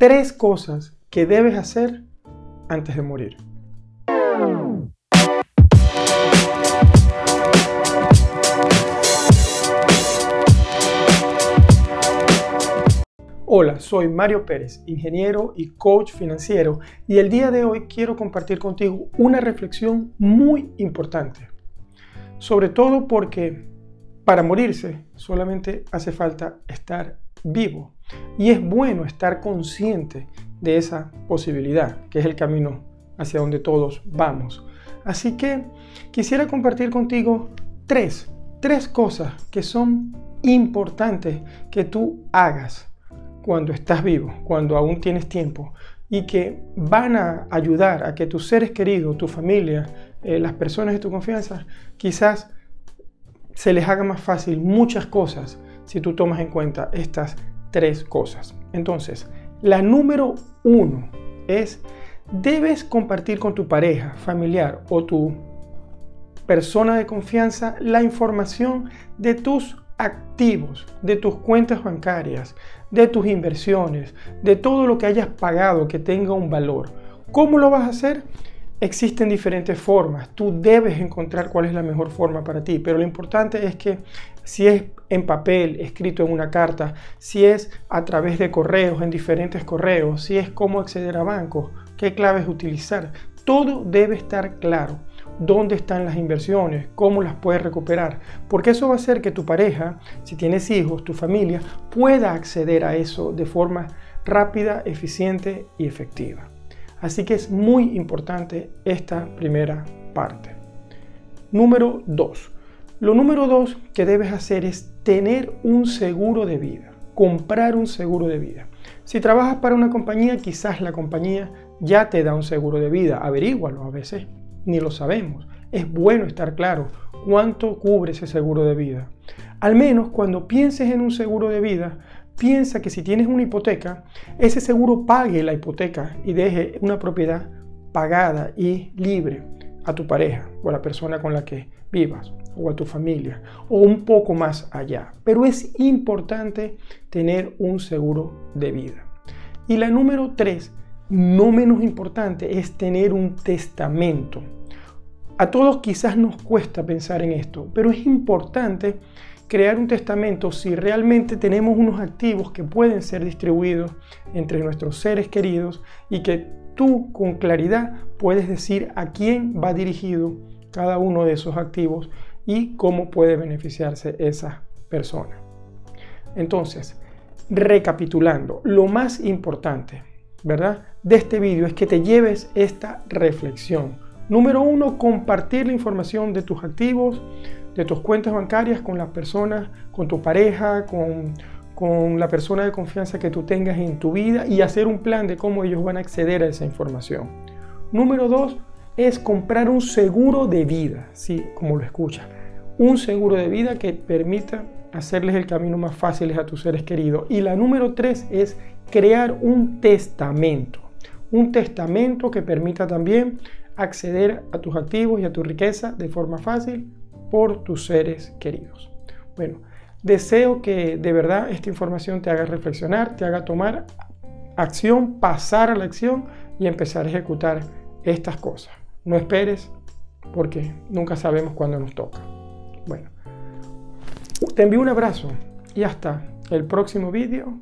tres cosas que debes hacer antes de morir. Hola, soy Mario Pérez, ingeniero y coach financiero, y el día de hoy quiero compartir contigo una reflexión muy importante. Sobre todo porque para morirse solamente hace falta estar vivo. Y es bueno estar consciente de esa posibilidad, que es el camino hacia donde todos vamos. Así que quisiera compartir contigo tres, tres cosas que son importantes que tú hagas cuando estás vivo, cuando aún tienes tiempo y que van a ayudar a que tus seres queridos, tu familia, eh, las personas de tu confianza, quizás se les haga más fácil muchas cosas si tú tomas en cuenta estas tres cosas. Entonces, la número uno es, debes compartir con tu pareja, familiar o tu persona de confianza la información de tus activos, de tus cuentas bancarias, de tus inversiones, de todo lo que hayas pagado que tenga un valor. ¿Cómo lo vas a hacer? Existen diferentes formas. Tú debes encontrar cuál es la mejor forma para ti, pero lo importante es que si es en papel, escrito en una carta, si es a través de correos, en diferentes correos, si es cómo acceder a bancos, qué claves utilizar, todo debe estar claro dónde están las inversiones, cómo las puedes recuperar, porque eso va a hacer que tu pareja, si tienes hijos, tu familia, pueda acceder a eso de forma rápida, eficiente y efectiva. Así que es muy importante esta primera parte. Número 2. Lo número 2 que debes hacer es tener un seguro de vida, comprar un seguro de vida. Si trabajas para una compañía, quizás la compañía ya te da un seguro de vida, averígualo a veces ni lo sabemos. Es bueno estar claro cuánto cubre ese seguro de vida. Al menos cuando pienses en un seguro de vida, piensa que si tienes una hipoteca, ese seguro pague la hipoteca y deje una propiedad pagada y libre a tu pareja o a la persona con la que vivas o a tu familia o un poco más allá. Pero es importante tener un seguro de vida. Y la número tres no menos importante es tener un testamento. A todos quizás nos cuesta pensar en esto, pero es importante crear un testamento si realmente tenemos unos activos que pueden ser distribuidos entre nuestros seres queridos y que tú con claridad puedes decir a quién va dirigido cada uno de esos activos y cómo puede beneficiarse esa persona. Entonces, recapitulando, lo más importante ¿verdad? De este vídeo es que te lleves esta reflexión. Número uno, compartir la información de tus activos, de tus cuentas bancarias con las personas, con tu pareja, con, la persona de confianza que tú tengas en tu vida y hacer un plan de cómo ellos van a acceder a esa información. Número dos, es comprar un seguro de vida, sí, como lo escuchas. Un seguro de vida que permita hacerles el camino más fácil a tus seres queridos. Y la número tres es crear un testamento. Un testamento que permita también acceder a tus activos y a tu riqueza de forma fácil por tus seres queridos. Bueno, deseo que de verdad esta información te haga reflexionar, te haga tomar acción, pasar a la acción y empezar a ejecutar estas cosas. No esperes porque nunca sabemos cuándo nos toca. Bueno, te envío un abrazo y hasta el próximo vídeo